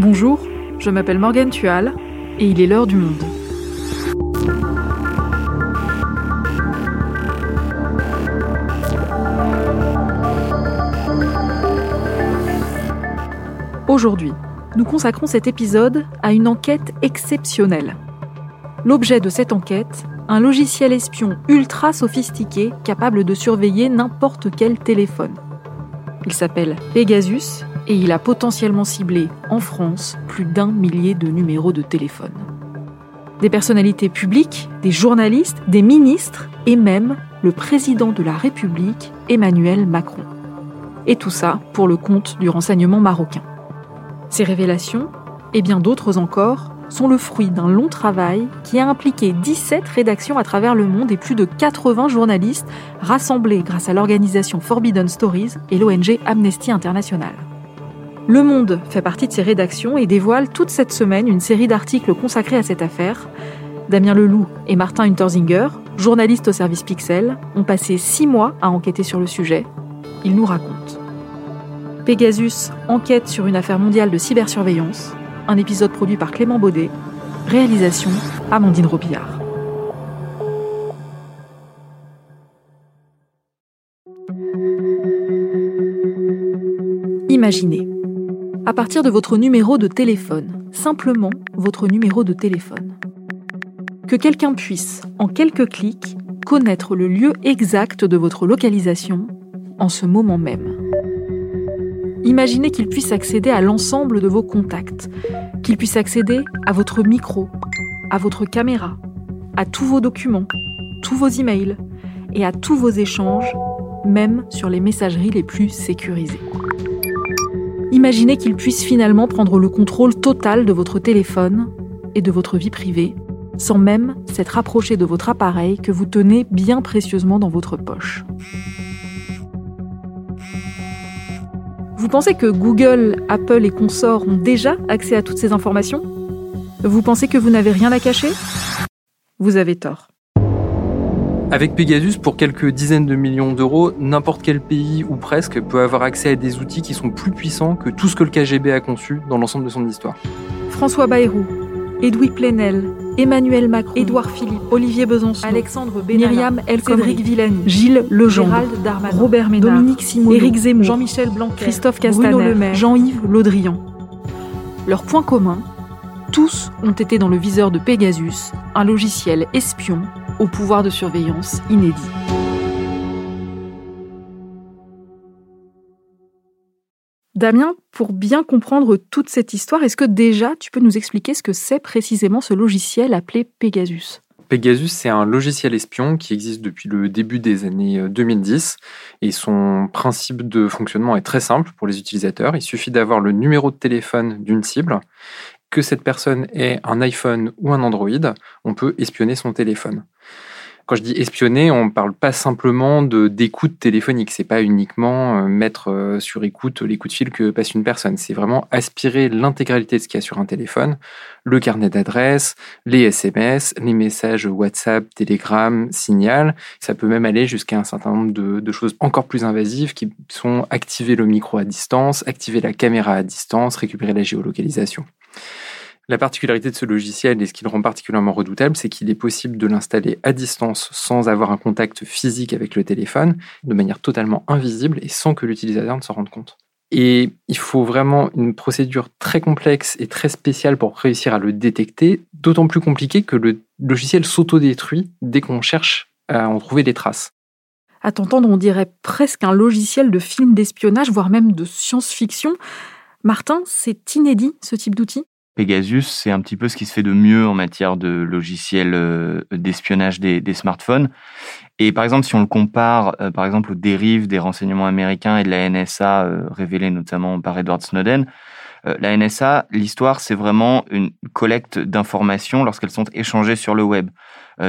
Bonjour, je m'appelle Morgane Tual et il est l'heure du monde. Aujourd'hui, nous consacrons cet épisode à une enquête exceptionnelle. L'objet de cette enquête, un logiciel espion ultra sophistiqué capable de surveiller n'importe quel téléphone. Il s'appelle Pegasus et il a potentiellement ciblé en France plus d'un millier de numéros de téléphone. Des personnalités publiques, des journalistes, des ministres et même le président de la République, Emmanuel Macron. Et tout ça pour le compte du renseignement marocain. Ces révélations, et bien d'autres encore, sont le fruit d'un long travail qui a impliqué 17 rédactions à travers le monde et plus de 80 journalistes rassemblés grâce à l'organisation Forbidden Stories et l'ONG Amnesty International. Le Monde fait partie de ces rédactions et dévoile toute cette semaine une série d'articles consacrés à cette affaire. Damien Leloup et Martin Unterzinger, journalistes au service Pixel, ont passé six mois à enquêter sur le sujet. Ils nous racontent. Pegasus enquête sur une affaire mondiale de cybersurveillance, un épisode produit par Clément Baudet, réalisation Amandine Robillard. Imaginez, à partir de votre numéro de téléphone, simplement votre numéro de téléphone, que quelqu'un puisse, en quelques clics, connaître le lieu exact de votre localisation en ce moment même. Imaginez qu'il puisse accéder à l'ensemble de vos contacts, qu'il puisse accéder à votre micro, à votre caméra, à tous vos documents, tous vos emails et à tous vos échanges, même sur les messageries les plus sécurisées. Imaginez qu'il puisse finalement prendre le contrôle total de votre téléphone et de votre vie privée, sans même s'être approché de votre appareil que vous tenez bien précieusement dans votre poche. Vous pensez que Google, Apple et consorts ont déjà accès à toutes ces informations? Vous pensez que vous n'avez rien à cacher? Vous avez tort. Avec Pegasus, pour quelques dizaines de millions d'euros, n'importe quel pays ou presque peut avoir accès à des outils qui sont plus puissants que tout ce que le KGB a conçu dans l'ensemble de son histoire. François Bayrou, Edoui Plenel, Emmanuel Macron, Édouard Philippe, Olivier Besançon, Alexandre Benalla, Myriam El Cédric Villani, Gilles Legendre, Gérald Darmanin, Robert Ménard, Dominique Simon, Éric Zemmour, Jean-Michel Blanquer, Christophe Castaner, Jean-Yves Laudrian. Leur point commun, tous ont été dans le viseur de Pegasus, un logiciel espion au pouvoir de surveillance inédit. Damien, pour bien comprendre toute cette histoire, est-ce que déjà tu peux nous expliquer ce que c'est précisément ce logiciel appelé Pegasus? Pegasus, c'est un logiciel espion qui existe depuis le début des années 2010 et son principe de fonctionnement est très simple pour les utilisateurs. Il suffit d'avoir le numéro de téléphone d'une cible, que cette personne ait un iPhone ou un Android, on peut espionner son téléphone. Quand je dis espionner, on ne parle pas simplement de d'écoute téléphonique. C'est pas uniquement euh, mettre euh, sur écoute les coups de fil que passe une personne. C'est vraiment aspirer l'intégralité de ce qu'il y a sur un téléphone, le carnet d'adresses, les SMS, les messages WhatsApp, Telegram, Signal. Ça peut même aller jusqu'à un certain nombre de, de choses encore plus invasives qui sont activer le micro à distance, activer la caméra à distance, récupérer la géolocalisation. La particularité de ce logiciel et ce qui le rend particulièrement redoutable, c'est qu'il est possible de l'installer à distance sans avoir un contact physique avec le téléphone, de manière totalement invisible et sans que l'utilisateur ne s'en rende compte. Et il faut vraiment une procédure très complexe et très spéciale pour réussir à le détecter, d'autant plus compliqué que le logiciel s'autodétruit dès qu'on cherche à en trouver des traces. À t'entendre, on dirait presque un logiciel de film d'espionnage, voire même de science-fiction. Martin, c'est inédit ce type d'outil? Pegasus, c'est un petit peu ce qui se fait de mieux en matière de logiciels euh, d'espionnage des, smartphones. Et par exemple, si on le compare, euh, par exemple, aux dérives des renseignements américains et de la NSA, euh, révélées notamment par Edward Snowden, la NSA, l'histoire, c'est vraiment une collecte d'informations lorsqu'elles sont échangées sur le web.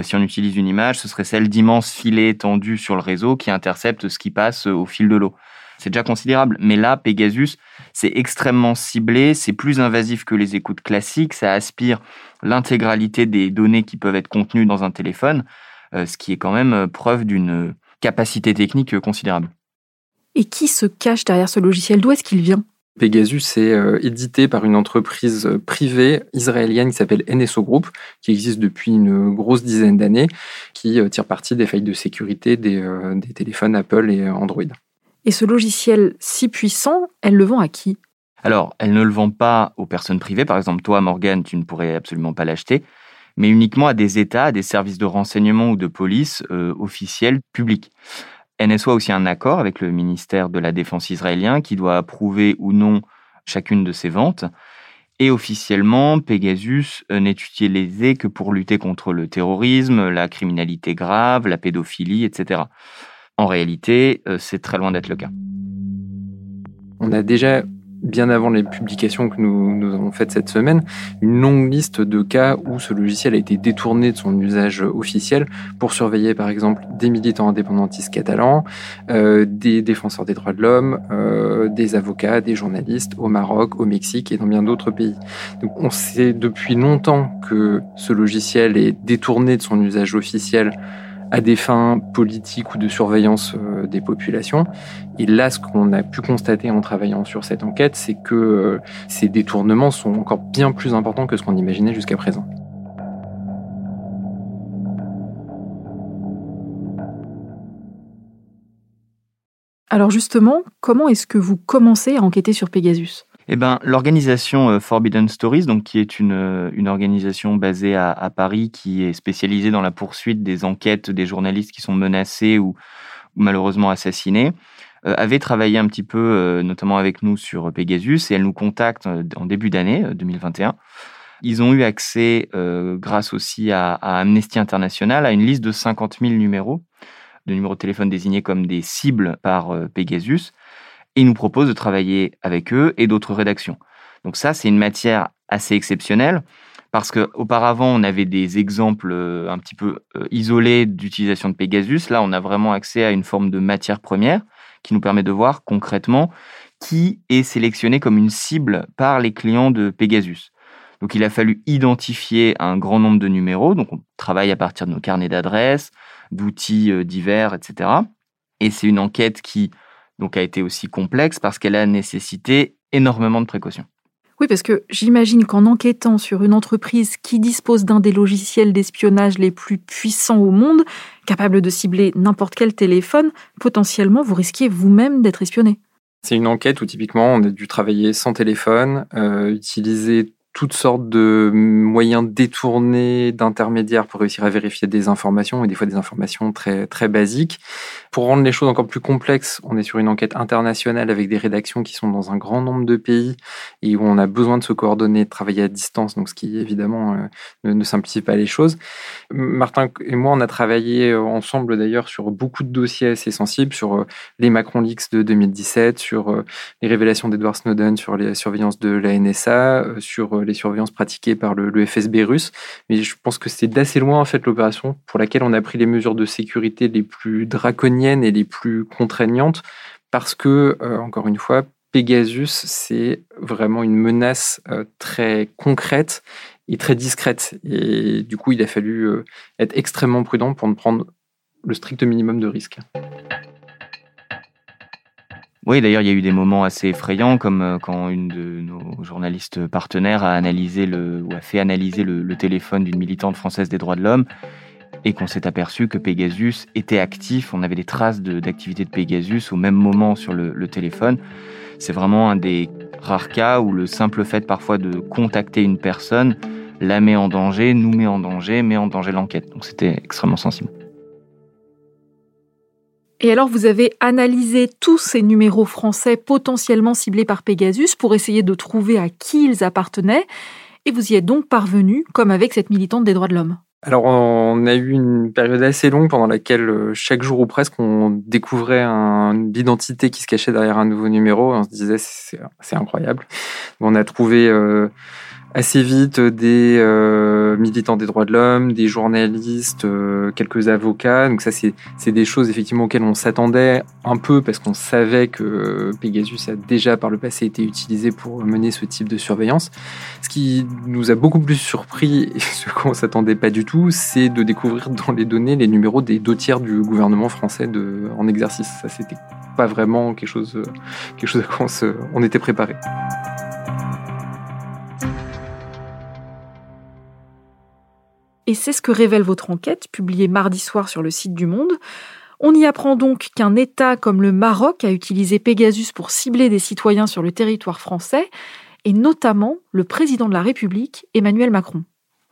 si on utilise une image, ce serait celle d'immenses filets tendus sur le réseau qui interceptent ce qui passe au fil de l'eau c'est déjà considérable. Mais là, Pegasus, c'est extrêmement ciblé, c'est plus invasif que les écoutes classiques, ça aspire l'intégralité des données qui peuvent être contenues dans un téléphone, euh, ce qui est quand même euh, preuve d'une capacité technique considérable. Et qui se cache derrière ce logiciel? D'où est-ce qu'il vient? Pegasus est euh, édité par une entreprise privée israélienne qui s'appelle NSO Group, qui existe depuis une grosse dizaine d'années, qui euh, tire parti des failles de sécurité des, euh, des téléphones Apple et Android. Et ce logiciel si puissant, elle le vend à qui? Alors, elle ne le vend pas aux personnes privées. Par exemple, toi, Morgan, tu ne pourrais absolument pas l'acheter, mais uniquement à des États, à des services de renseignement ou de police officiels publics. NSO a aussi un accord avec le ministère de la Défense israélien qui doit approuver ou non chacune de ces ventes. Et officiellement, Pegasus n'est utilisé que pour lutter contre le terrorisme, la criminalité grave, la pédophilie, etc. En réalité, euh, c'est très loin d'être le cas. On a déjà bien avant les publications que nous, nous, avons faites cette semaine, une longue liste de cas où ce logiciel a été détourné de son usage officiel pour surveiller par exemple des militants indépendantistes catalans, euh, des défenseurs des droits de l'homme, euh, des avocats, des journalistes au Maroc, au Mexique et dans bien d'autres pays. Donc on sait depuis longtemps que ce logiciel est détourné de son usage officiel à des fins politiques ou de surveillance euh, des populations. Et là, ce qu'on a pu constater en travaillant sur cette enquête, c'est que euh, ces détournements sont encore bien plus importants que ce qu'on imaginait jusqu'à présent. Alors justement, comment est-ce que vous commencez à enquêter sur Pegasus? Eh ben, l'organisation euh, Forbidden Stories, donc qui est une, euh, une organisation basée à, Paris, qui est spécialisée dans la poursuite des enquêtes des journalistes qui sont menacés ou, malheureusement assassinés, euh, avait travaillé un petit peu, notamment avec nous sur Pegasus, et elle nous contacte en début d'année 2021. Ils ont eu accès, grâce aussi à, à, Amnesty International, à une liste de 50 000 numéros, de numéros de téléphone désignés comme des cibles par Pegasus et nous proposent de travailler avec eux et d'autres rédactions. Donc ça, c'est une matière assez exceptionnelle parce qu'auparavant, on avait des exemples euh, un petit peu euh, isolés d'utilisation de Pegasus. Là, on a vraiment accès à une forme de matière première qui nous permet de voir concrètement qui est sélectionné comme une cible par les clients de Pegasus. Donc il a fallu identifier un grand nombre de numéros. Donc on travaille à partir de nos carnets d'adresses, d'outils euh, divers, etc. Et c'est une enquête qui donc a été aussi complexe parce qu'elle a nécessité énormément de précautions. Oui, parce que j'imagine qu'en enquêtant sur une entreprise qui dispose d'un des logiciels d'espionnage les plus puissants au monde, capable de cibler n'importe quel téléphone, potentiellement vous risquiez vous-même d'être espionné. C'est une enquête où typiquement on a dû travailler sans téléphone, euh, utiliser toutes sortes de moyens détournés d'intermédiaires pour réussir à vérifier des informations et des fois des informations très très basiques. Pour rendre les choses encore plus complexes, on est sur une enquête internationale avec des rédactions qui sont dans un grand nombre de pays et où on a besoin de se coordonner, de travailler à distance, donc ce qui évidemment euh, ne, simplifie pas les choses. Martin et moi, on a travaillé euh, ensemble d'ailleurs sur beaucoup de dossiers assez sensibles, sur euh, les Macron Leaks de 2017, sur les révélations d'Edward Snowden, sur les surveillances de la NSA, sur les surveillances pratiquées par le, FSB russe. Mais je pense que c'est d'assez loin en fait l'opération pour laquelle on a pris les mesures de sécurité les plus draconiennes et les plus contraignantes parce que, euh, encore une fois, Pegasus, c'est vraiment une menace euh, très concrète et très discrète. Et du coup, il a fallu euh, être extrêmement prudent pour ne prendre le strict minimum de risques. Oui, d'ailleurs, il y a eu des moments assez effrayants, comme euh, quand une de nos journalistes partenaires a analysé le, ou a fait analyser le, téléphone d'une militante française des droits de l'homme et qu'on s'est aperçu que Pegasus était actif. On avait des traces d'activité de, Pegasus au même moment sur le, le téléphone. C'est vraiment un des rares cas où le simple fait parfois de contacter une personne la met en danger, nous met en danger, met en danger l'enquête. Donc c'était extrêmement sensible. Et alors, vous avez analysé tous ces numéros français potentiellement ciblés par Pegasus pour essayer de trouver à qui ils appartenaient. Et vous y êtes donc parvenu, comme avec cette militante des droits de l'homme. Alors, on a eu une période assez longue pendant laquelle, euh, chaque jour ou presque, on découvrait une identité qui se cachait derrière un nouveau numéro. on se disait, c'est incroyable. On a trouvé euh, assez vite des euh, militants des droits de l'homme, des journalistes, euh, quelques avocats. Donc ça, c'est des choses effectivement auxquelles on s'attendait un peu parce qu'on savait que Pegasus a déjà par le passé été utilisé pour mener ce type de surveillance. Ce qui nous a beaucoup plus surpris et ce qu'on s'attendait pas du tout, c'est de découvrir dans les données les numéros des deux tiers du gouvernement français de, en exercice. Ça, c'était pas vraiment quelque chose, quelque chose à quoi on, on était préparé. Et c'est ce que révèle votre enquête, publiée mardi soir sur le site du Monde. On y apprend donc qu'un État comme le Maroc a utilisé Pegasus pour cibler des citoyens sur le territoire français, et notamment le président de la République, Emmanuel Macron.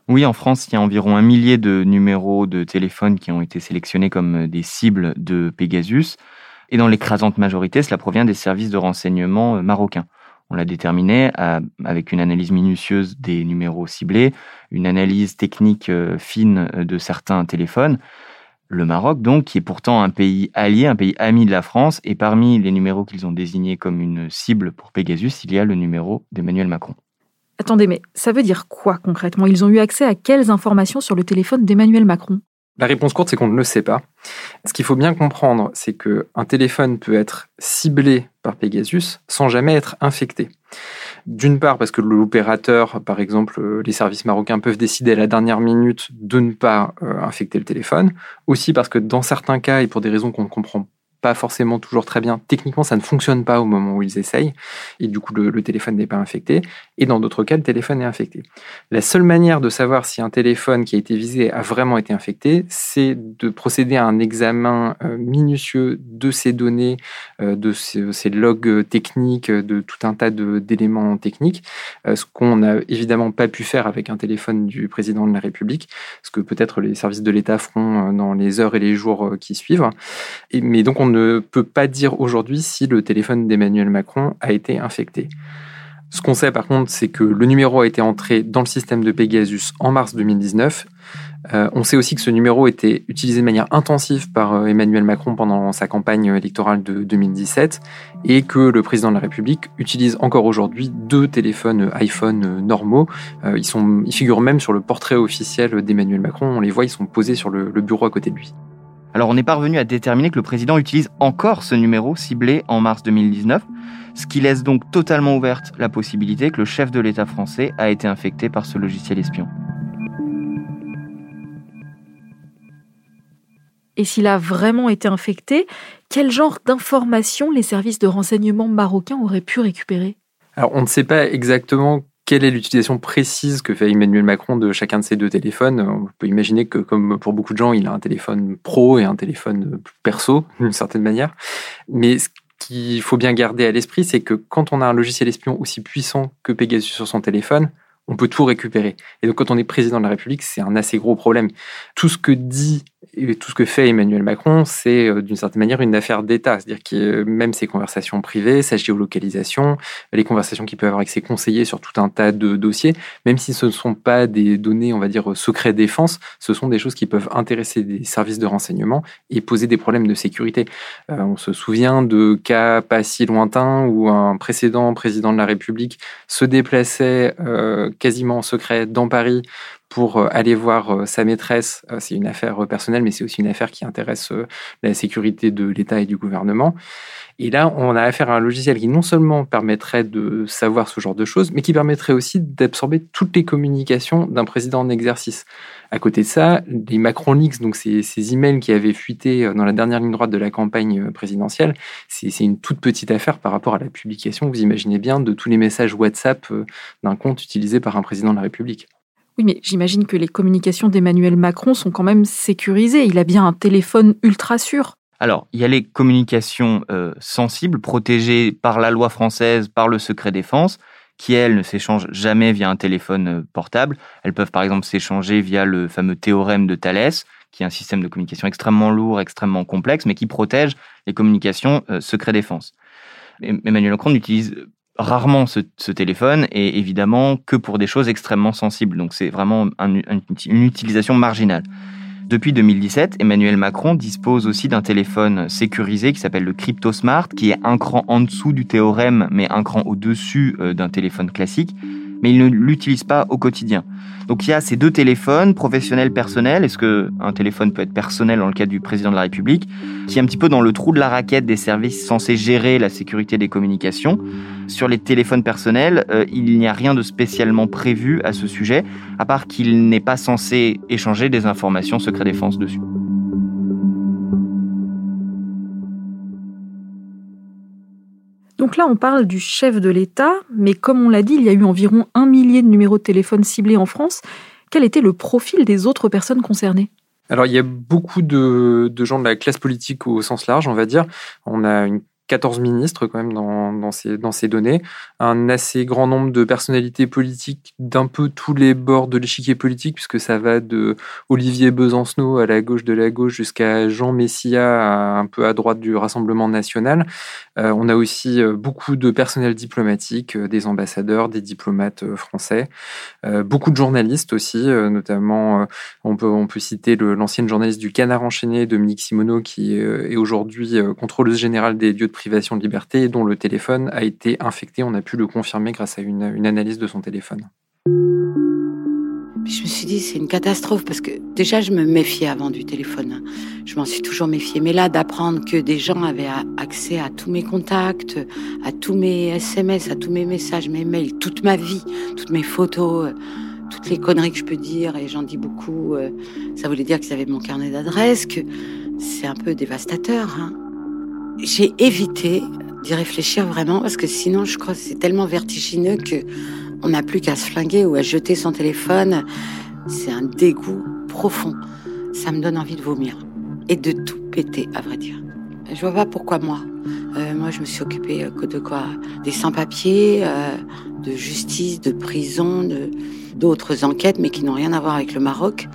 Oui, en France, il y a environ un millier de numéros de téléphone qui ont été sélectionnés comme des cibles de Pegasus. Et dans l'écrasante majorité, cela provient des services de renseignement marocains. On l'a déterminé avec une analyse minutieuse des numéros ciblés, une analyse technique euh, fine de certains téléphones. Le Maroc, donc, qui est pourtant un pays allié, un pays ami de la France, et parmi les numéros qu'ils ont désignés comme une cible pour Pegasus, il y a le numéro d'Emmanuel Macron. Attendez, mais ça veut dire quoi concrètement? Ils ont eu accès à quelles informations sur le téléphone d'Emmanuel Macron? La réponse courte, c'est qu'on ne le sait pas. Ce qu'il faut bien comprendre, c'est qu'un téléphone peut être ciblé Pegasus sans jamais être infecté. D'une part, parce que l'opérateur, par exemple, euh, les services marocains peuvent décider à la dernière minute de ne pas euh, infecter le téléphone. Aussi parce que dans certains cas, et pour des raisons qu'on ne comprend pas forcément toujours très bien. Techniquement, ça ne fonctionne pas au moment où ils essayent, et du coup, le, téléphone n'est pas infecté. Et dans d'autres cas, le téléphone est infecté. La seule manière de savoir si un téléphone qui a été visé a vraiment été infecté, c'est de procéder à un examen euh, minutieux de ces données, euh, de ces, logs techniques, de tout un tas d'éléments techniques, euh, ce qu'on n'a évidemment pas pu faire avec un téléphone du président de la République, ce que peut-être les services de l'État feront dans les heures et les jours qui suivent. Mais donc, on ne peut pas dire aujourd'hui si le téléphone d'Emmanuel Macron a été infecté. Ce qu'on sait par contre, c'est que le numéro a été entré dans le système de Pegasus en mars 2019. Euh, on sait aussi que ce numéro était utilisé de manière intensive par euh, Emmanuel Macron pendant sa campagne électorale de 2017 et que le président de la République utilise encore aujourd'hui deux téléphones iPhone normaux. Euh, ils, sont, ils figurent même sur le portrait officiel d'Emmanuel Macron. On les voit, ils sont posés sur le bureau à côté de lui. Alors on est parvenu à déterminer que le président utilise encore ce numéro ciblé en mars 2019, ce qui laisse donc totalement ouverte la possibilité que le chef de l'État français a été infecté par ce logiciel espion. Et s'il a vraiment été infecté, quel genre d'informations les services de renseignement marocains auraient pu récupérer? Alors, on ne sait pas exactement quelle est l'utilisation précise que fait Emmanuel Macron de chacun de ces deux téléphones? On peut imaginer que, comme pour beaucoup de gens, il a un téléphone pro et un téléphone perso, d'une certaine manière. Mais ce qu'il faut bien garder à l'esprit, c'est que quand on a un logiciel espion aussi puissant que Pegasus sur son téléphone, on peut tout récupérer. Et donc, quand on est président de la République, c'est un assez gros problème. Tout ce que dit et tout ce que fait Emmanuel Macron, c'est euh, d'une certaine manière une affaire d'État. C'est-à-dire que même ses conversations privées, sa géolocalisation, les conversations qu'il peut avoir avec ses conseillers sur tout un tas de dossiers, même si ce ne sont pas des données, on va dire, secret défense, ce sont des choses qui peuvent intéresser des services de renseignement et poser des problèmes de sécurité. Euh, on se souvient de cas pas si lointains où un précédent président de la République se déplaçait euh, quasiment en secret dans Paris pour euh, aller voir euh, sa maîtresse. Euh, c'est une affaire personnelle, mais c'est aussi une affaire qui intéresse la sécurité de l'État et du gouvernement. Et là, on a affaire à un logiciel qui non seulement permettrait de savoir ce genre de choses, mais qui permettrait aussi d'absorber toutes les communications d'un président en exercice. À côté de ça, les Macron Leaks, donc ces, ces emails qui avaient fuité dans la dernière ligne droite de la campagne présidentielle, c'est une toute petite affaire par rapport à la publication, vous imaginez bien, de tous les messages WhatsApp d'un compte utilisé par un président de la République. Oui, mais j'imagine que les communications d'Emmanuel Macron sont quand même sécurisées. Il a bien un téléphone ultra sûr. Alors, il y a les communications euh, sensibles, protégées par la loi française, par le secret défense, qui, elles, ne s'échangent jamais via un téléphone euh, portable. Elles peuvent, par exemple, s'échanger via le fameux théorème de Thalès, qui est un système de communication extrêmement lourd, extrêmement complexe, mais qui protège les communications euh, secret défense. Emmanuel Macron utilise rarement ce, téléphone et évidemment que pour des choses extrêmement sensibles. Donc c'est vraiment une utilisation marginale. Depuis 2017, Emmanuel Macron dispose aussi d'un téléphone sécurisé qui s'appelle le CryptoSmart, qui est un cran en dessous du théorème, mais un cran au-dessus euh, d'un téléphone classique. Mais il ne l'utilise pas au quotidien. Donc il y a ces deux téléphones, professionnel, personnel. Est-ce que un téléphone peut être personnel dans le cas du président de la République, qui est un petit peu dans le trou de la raquette des services censés gérer la sécurité des communications. Sur les téléphones personnels, euh, il n'y a rien de spécialement prévu à ce sujet, à part qu'il n'est pas censé échanger des informations secret défense dessus. Donc là, on parle du chef de l'État, mais comme on l'a dit, il y a eu environ un millier de numéros de téléphone ciblés en France. Quel était le profil des autres personnes concernées? Alors, il y a beaucoup de, gens de la classe politique au sens large, on va dire. On a une 14 ministres quand même dans, dans, ces, dans ces données, un assez grand nombre de personnalités politiques d'un peu tous les bords de l'échiquier politique, puisque ça va de Olivier Besancenot à la gauche de la gauche jusqu'à Jean Messia un peu à droite du Rassemblement national. Euh, on a aussi euh, beaucoup de personnel diplomatique, euh, des ambassadeurs, des diplomates français, beaucoup de journalistes aussi, notamment on peut, on peut citer l'ancienne journaliste du Canard enchaîné, Dominique Simoneau, qui est aujourd'hui contrôleuse générale des lieux de privation de liberté dont le téléphone a été infecté. On a pu le confirmer grâce à une, analyse de son téléphone. je me suis dit, c'est une catastrophe parce que déjà, je me méfiais avant du téléphone. Je m'en suis toujours méfiée. Mais là, d'apprendre que des gens avaient accès à tous mes contacts, à tous mes SMS, à tous mes messages, mes mails, toute ma vie, toutes mes photos, toutes les conneries que je peux dire, et j'en dis beaucoup, euh, ça voulait dire qu'ils avaient mon carnet d'adresses, que c'est un peu dévastateur. Hein. J'ai évité d'y réfléchir vraiment parce que sinon, je crois que c'est tellement vertigineux que on n'a plus qu'à se flinguer ou à jeter son téléphone. C'est un dégoût profond. Ça me donne envie de vomir et de tout péter, à vrai dire. Je vois pas pourquoi moi. Euh, moi, je me suis occupée euh, de quoi? Des sans-papiers, euh, de justice, de prison, de d'autres enquêtes, mais qui n'ont rien à voir avec le Maroc.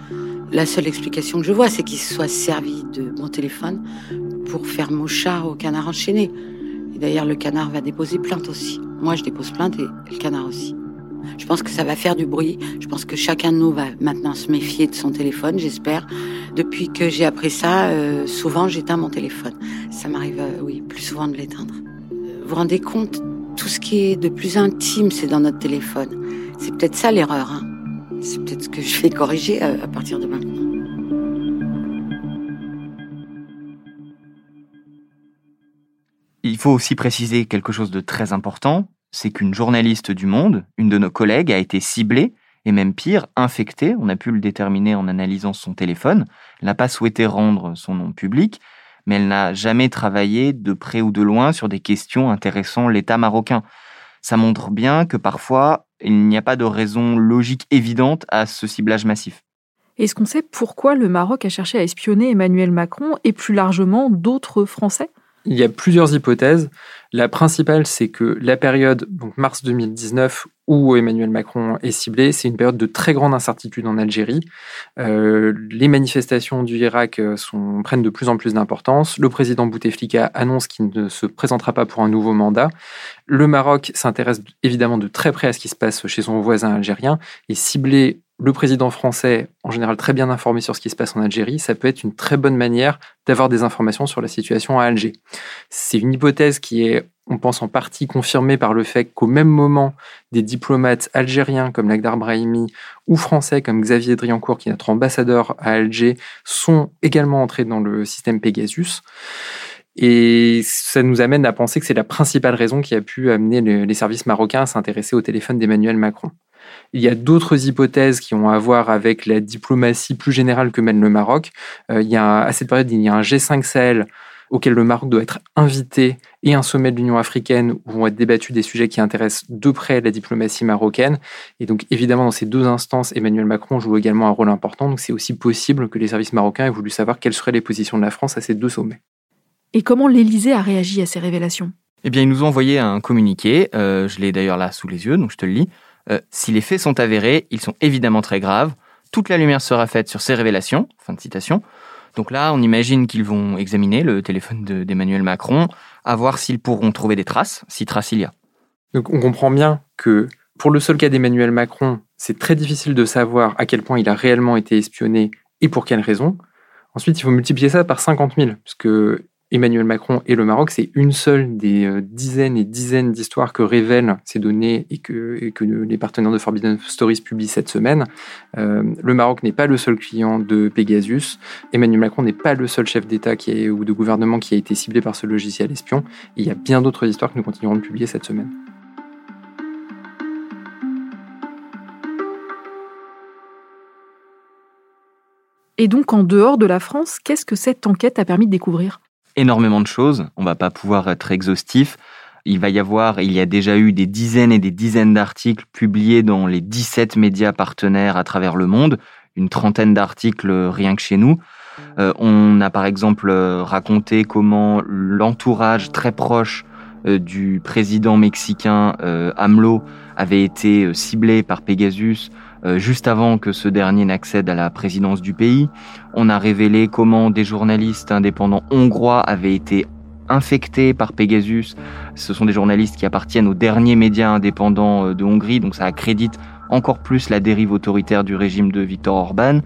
La seule explication que je vois, c'est qu'il se soit servi de mon téléphone pour faire mouchard au canard enchaîné. Et d'ailleurs, le canard va déposer plainte aussi. Moi, je dépose plainte et le canard aussi. Je pense que ça va faire du bruit. Je pense que chacun de nous va maintenant se méfier de son téléphone, j'espère. Depuis que j'ai appris ça, euh, souvent j'éteins mon téléphone. Ça m'arrive, euh, oui, plus souvent de l'éteindre. Vous vous rendez compte, tout ce qui est de plus intime, c'est dans notre téléphone. C'est peut-être ça l'erreur. Hein. C'est peut-être ce que je vais corriger à partir de maintenant. Il faut aussi préciser quelque chose de très important, c'est qu'une journaliste du Monde, une de nos collègues, a été ciblée et même pire, infectée. On a pu le déterminer en analysant son téléphone. Elle n'a pas souhaité rendre son nom public, mais elle n'a jamais travaillé de près ou de loin sur des questions intéressant l'État marocain. Ça montre bien que parfois, il n'y a pas de raison logique évidente à ce ciblage massif. Est-ce qu'on sait pourquoi le Maroc a cherché à espionner Emmanuel Macron et plus largement d'autres Français? Il y a plusieurs hypothèses. La principale, c'est que la période, donc mars 2019, où Emmanuel Macron est ciblé, c'est une période de très grande incertitude en Algérie. Euh, les manifestations du Irak euh, prennent de plus en plus d'importance. Le président Bouteflika annonce qu'il ne se présentera pas pour un nouveau mandat. Le Maroc s'intéresse évidemment de très près à ce qui se passe chez son voisin algérien et cibler le président français, en général très bien informé sur ce qui se passe en Algérie, ça peut être une très bonne manière d'avoir des informations sur la situation à Alger. C'est une hypothèse qui est, on pense en partie confirmée par le fait qu'au même moment, des diplomates algériens comme Lagdar Brahimi ou français comme Xavier Driancourt, qui est notre ambassadeur à Alger, sont également entrés dans le système Pegasus. Et ça nous amène à penser que c'est la principale raison qui a pu amener les services marocains à s'intéresser au téléphone d'Emmanuel Macron. Il y a d'autres hypothèses qui ont à voir avec la diplomatie plus générale que mène le Maroc. Euh, il y a, à cette période, il y a un G5 Sahel auquel le Maroc doit être invité et un sommet de l'Union africaine où vont être débattus des sujets qui intéressent de près la diplomatie marocaine. Et donc, évidemment, dans ces deux instances, Emmanuel Macron joue également un rôle important. Donc, c'est aussi possible que les services marocains aient voulu savoir quelles seraient les positions de la France à ces deux sommets. Et comment l'Élysée a réagi à ces révélations? Eh bien, ils nous ont envoyé un communiqué. Euh, je l'ai d'ailleurs là sous les yeux, donc je te le lis. Euh, si les faits sont avérés, ils sont évidemment très graves. Toute la lumière sera faite sur ces révélations. Fin de citation. Donc là, on imagine qu'ils vont examiner le téléphone d'Emmanuel Macron, à voir s'ils pourront trouver des traces, si traces il y a. Donc on comprend bien que pour le seul cas d'Emmanuel Macron, c'est très difficile de savoir à quel point il a réellement été espionné et pour quelles raisons. Ensuite, il faut multiplier ça par 50 000, puisque Emmanuel Macron et le Maroc, c'est une seule des euh, dizaines et dizaines d'histoires que révèlent ces données et que, les partenaires de Forbidden Stories publient cette semaine. Euh, le Maroc n'est pas le seul client de Pegasus. Emmanuel Macron n'est pas le seul chef d'État ou de gouvernement qui a été ciblé par ce logiciel espion. il y a bien d'autres histoires que nous continuerons de publier cette semaine. Et donc, en dehors de la France, qu'est-ce que cette enquête a permis de découvrir? Énormément de choses. On va pas pouvoir être exhaustif. Il va y avoir, il y a déjà eu des dizaines et des dizaines d'articles publiés dans les 17 médias partenaires à travers le monde, une trentaine d'articles rien que chez nous. Euh, on a par exemple raconté comment l'entourage très proche euh, du président mexicain euh, AMLO avait été ciblé par Pegasus euh, juste avant que ce dernier n'accède à la présidence du pays. On a révélé comment des journalistes indépendants hongrois avaient été infectés par Pegasus. Ce sont des journalistes qui appartiennent aux derniers médias indépendants euh, de Hongrie, donc ça accrédite encore plus la dérive autoritaire du régime de Viktor Orban.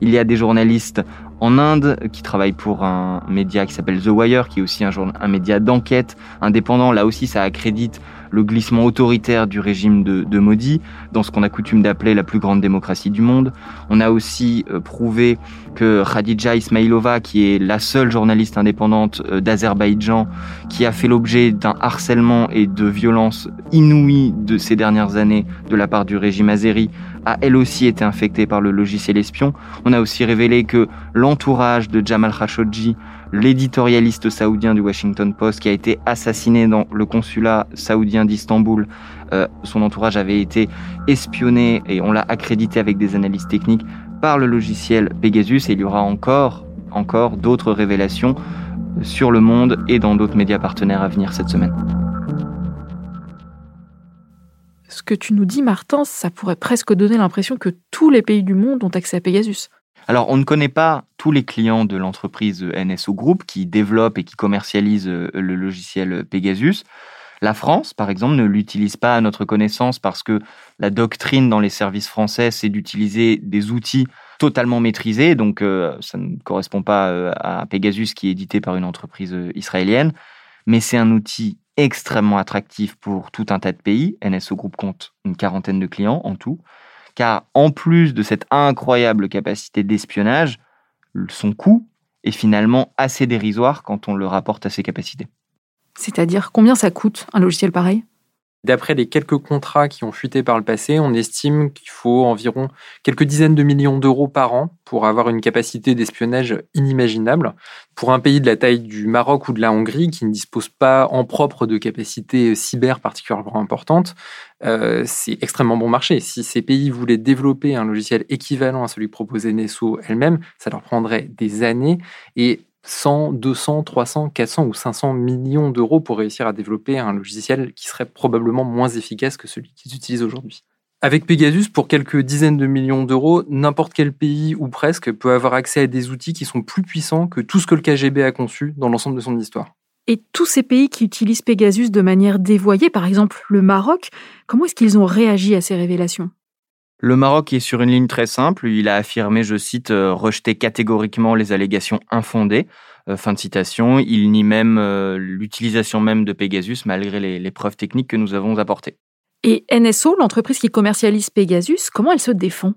Il y a des journalistes en Inde qui travaillent pour un média qui s'appelle The Wire, qui est aussi un, un média d'enquête indépendant. Là aussi, ça accrédite le glissement autoritaire du régime de, de Modi dans ce qu'on a coutume d'appeler la plus grande démocratie du monde. On a aussi euh, prouvé que Khadija Ismailova, qui est la seule journaliste indépendante euh, d'Azerbaïdjan, qui a fait l'objet d'un harcèlement et de violences inouïes de ces dernières années de la part du régime azéri, a elle aussi été infectée par le logiciel espion. On a aussi révélé que l'entourage de Jamal Khashoggi l'éditorialiste saoudien du Washington Post qui a été assassiné dans le consulat saoudien d'Istanbul. Euh, son entourage avait été espionné et on l'a accrédité avec des analyses techniques par le logiciel Pegasus et il y aura encore, encore d'autres révélations sur le monde et dans d'autres médias partenaires à venir cette semaine. Ce que tu nous dis, Martin, ça pourrait presque donner l'impression que tous les pays du monde ont accès à Pegasus. Alors, on ne connaît pas tous les clients de l'entreprise NSO Group qui développe et qui commercialise euh, le logiciel Pegasus. La France, par exemple, ne l'utilise pas à notre connaissance parce que la doctrine dans les services français, c'est d'utiliser des outils totalement maîtrisés. Donc, euh, ça ne correspond pas euh, à Pegasus qui est édité par une entreprise israélienne. Mais c'est un outil extrêmement attractif pour tout un tas de pays. NSO Group compte une quarantaine de clients en tout car en plus de cette incroyable capacité d'espionnage, son coût est finalement assez dérisoire quand on le rapporte à ses capacités. C'est-à-dire combien ça coûte un logiciel pareil? D'après les quelques contrats qui ont fuité par le passé, on estime qu'il faut environ quelques dizaines de millions d'euros par an pour avoir une capacité d'espionnage inimaginable. Pour un pays de la taille du Maroc ou de la Hongrie, qui ne dispose pas en propre de capacités cyber particulièrement importantes, euh, c'est extrêmement bon marché. Si ces pays voulaient développer un logiciel équivalent à celui proposé Nesso elle-même, ça leur prendrait des années. 100, 200, 300, 400 ou 500 millions d'euros pour réussir à développer un logiciel qui serait probablement moins efficace que celui qu'ils utilisent aujourd'hui. Avec Pegasus, pour quelques dizaines de millions d'euros, n'importe quel pays ou presque peut avoir accès à des outils qui sont plus puissants que tout ce que le KGB a conçu dans l'ensemble de son histoire. Et tous ces pays qui utilisent Pegasus de manière dévoyée, par exemple le Maroc, comment est-ce qu'ils ont réagi à ces révélations? Le Maroc est sur une ligne très simple. Il a affirmé, je cite, euh, rejeter catégoriquement les allégations infondées. Euh, fin de citation. Il nie même euh, l'utilisation même de Pegasus malgré les, preuves techniques que nous avons apportées. Et NSO, l'entreprise qui commercialise Pegasus, comment elle se défend?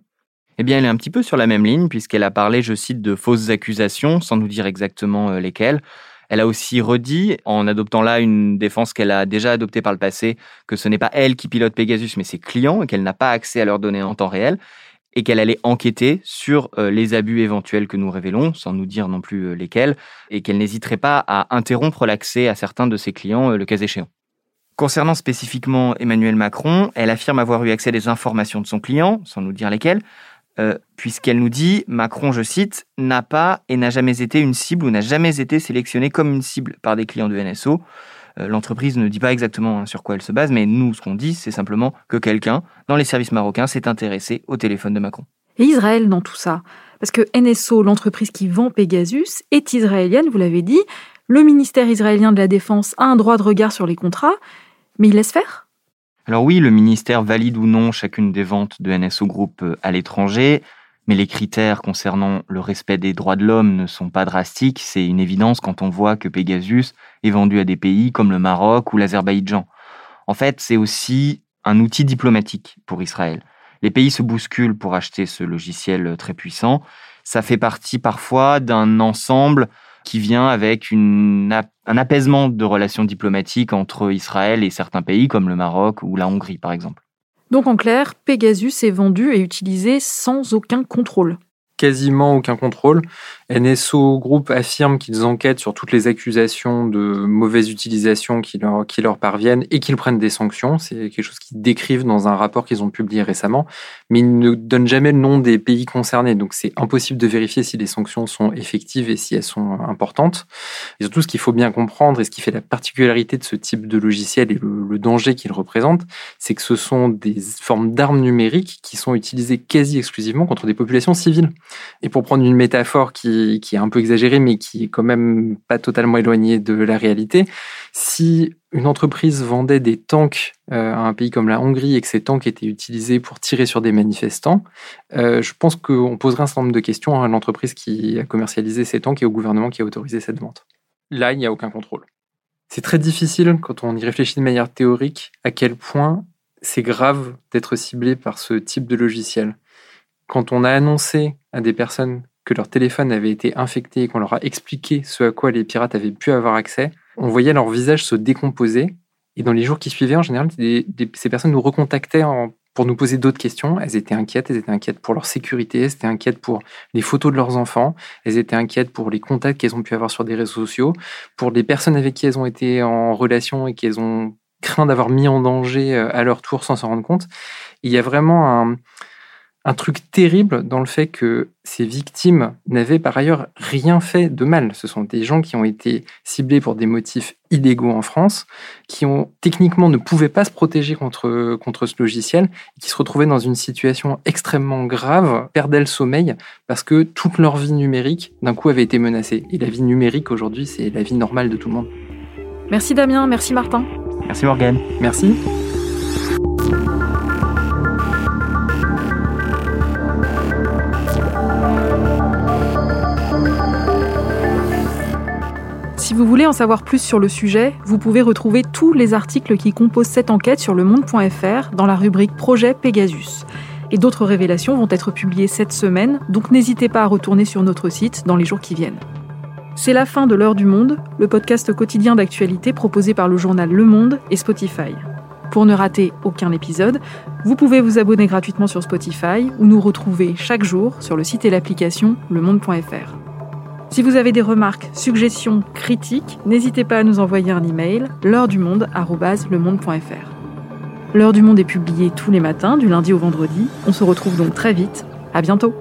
Eh bien, elle est un petit peu sur la même ligne, puisqu'elle a parlé, je cite, de fausses accusations, sans nous dire exactement lesquelles. Elle a aussi redit, en adoptant là une défense qu'elle a déjà adoptée par le passé, que ce n'est pas elle qui pilote Pegasus, mais ses clients, et qu'elle n'a pas accès à leurs données en temps réel, et qu'elle allait enquêter sur euh, les abus éventuels que nous révélons, sans nous dire non plus euh, lesquels, et qu'elle n'hésiterait pas à interrompre l'accès à certains de ses clients euh, le cas échéant. Concernant spécifiquement Emmanuel Macron, elle affirme avoir eu accès à des informations de son client, sans nous dire lesquelles, euh, puisqu'elle nous dit Macron, je cite, n'a pas et n'a jamais été une cible ou n'a jamais été sélectionné comme une cible par des clients de NSO. Euh, l'entreprise ne dit pas exactement hein, sur quoi elle se base, mais nous, ce qu'on dit, c'est simplement que quelqu'un, dans les services marocains, s'est intéressé au téléphone de Macron. Et Israël dans tout ça Parce que NSO, l'entreprise qui vend Pegasus, est israélienne, vous l'avez dit. Le ministère israélien de la Défense a un droit de regard sur les contrats, mais il laisse faire alors oui, le ministère valide ou non chacune des ventes de NSO Group euh, à l'étranger, Mais les critères concernant le respect des droits de l'homme ne sont pas drastiques, c'est une évidence quand on voit que Pegasus est vendu à des pays comme le Maroc ou l'Azerbaïdjan. En fait, c'est aussi un outil diplomatique pour Israël. Les pays se bousculent pour acheter ce logiciel très puissant. Ça fait partie parfois d'un ensemble qui vient avec un apaisement de relations diplomatiques entre Israël et certains pays comme le Maroc ou la Hongrie par exemple. Donc en clair, Pegasus est vendu et utilisé sans aucun contrôle quasiment aucun contrôle. NSO Group affirme qu'ils enquêtent sur toutes les accusations de mauvaise utilisation qui leur, parviennent et qu'ils prennent des sanctions. C'est quelque chose qu'ils décrivent dans un rapport qu'ils ont publié récemment, mais ils ne donnent jamais le nom des pays concernés. Donc c'est impossible de vérifier si les sanctions sont effectives et si elles sont importantes. Et surtout, ce qu'il faut bien comprendre et ce qui fait la particularité de ce type de logiciel et le danger qu'il représente, c'est que ce sont des formes d'armes numériques qui sont utilisées quasi exclusivement contre des populations civiles. Et pour prendre une métaphore qui, est un peu exagérée, mais qui est quand même pas totalement éloignée de la réalité, si une entreprise vendait des tanks euh, à un pays comme la Hongrie et que ces tanks étaient utilisés pour tirer sur des manifestants, euh, je pense qu'on poserait un certain nombre de questions à l'entreprise qui a commercialisé ces tanks et au gouvernement qui a autorisé cette vente. Là, il n'y a aucun contrôle. C'est très difficile, quand on y réfléchit de manière théorique, à quel point c'est grave d'être ciblé par ce type de logiciel quand on a annoncé à des personnes que leur téléphone avait été infecté et qu'on leur a expliqué ce à quoi les pirates avaient pu avoir accès, on voyait leur visage se décomposer. Et dans les jours qui suivaient, en général, ces personnes nous recontactaient pour nous poser d'autres questions. Elles étaient inquiètes, elles étaient inquiètes pour leur sécurité, elles étaient inquiètes pour les photos de leurs enfants, elles étaient inquiètes pour les contacts qu'elles ont pu avoir sur des réseaux sociaux, pour les personnes avec qui elles ont été en relation et qu'elles ont craint d'avoir mis en danger euh, à leur tour sans s'en rendre compte. Il y a vraiment un, un truc terrible dans le fait que ces victimes n'avaient par ailleurs rien fait de mal. Ce sont des gens qui ont été ciblés pour des motifs illégaux en France, qui ont techniquement ne pouvaient pas se protéger contre, contre ce logiciel, et qui se retrouvaient dans une situation extrêmement grave, perdaient le sommeil, parce que toute leur vie numérique, d'un coup, avait été menacée. Et la vie numérique aujourd'hui, c'est la vie normale de tout le monde. Merci Damien, merci Martin. Merci Morgane. Merci. Si vous voulez en savoir plus sur le sujet, vous pouvez retrouver tous les articles qui composent cette enquête sur lemonde.fr dans la rubrique Projet Pegasus. Et d'autres révélations vont être publiées cette semaine, donc n'hésitez pas à retourner sur notre site dans les jours qui viennent. C'est la fin de l'heure du monde, le podcast quotidien d'actualité proposé par le journal Le Monde et Spotify. Pour ne rater aucun épisode, vous pouvez vous abonner gratuitement sur Spotify ou nous retrouver chaque jour sur le site et l'application lemonde.fr. Si vous avez des remarques, suggestions, critiques, n'hésitez pas à nous envoyer un email l'heure du monde L'heure du monde est publiée tous les matins, du lundi au vendredi. On se retrouve donc très vite. À bientôt.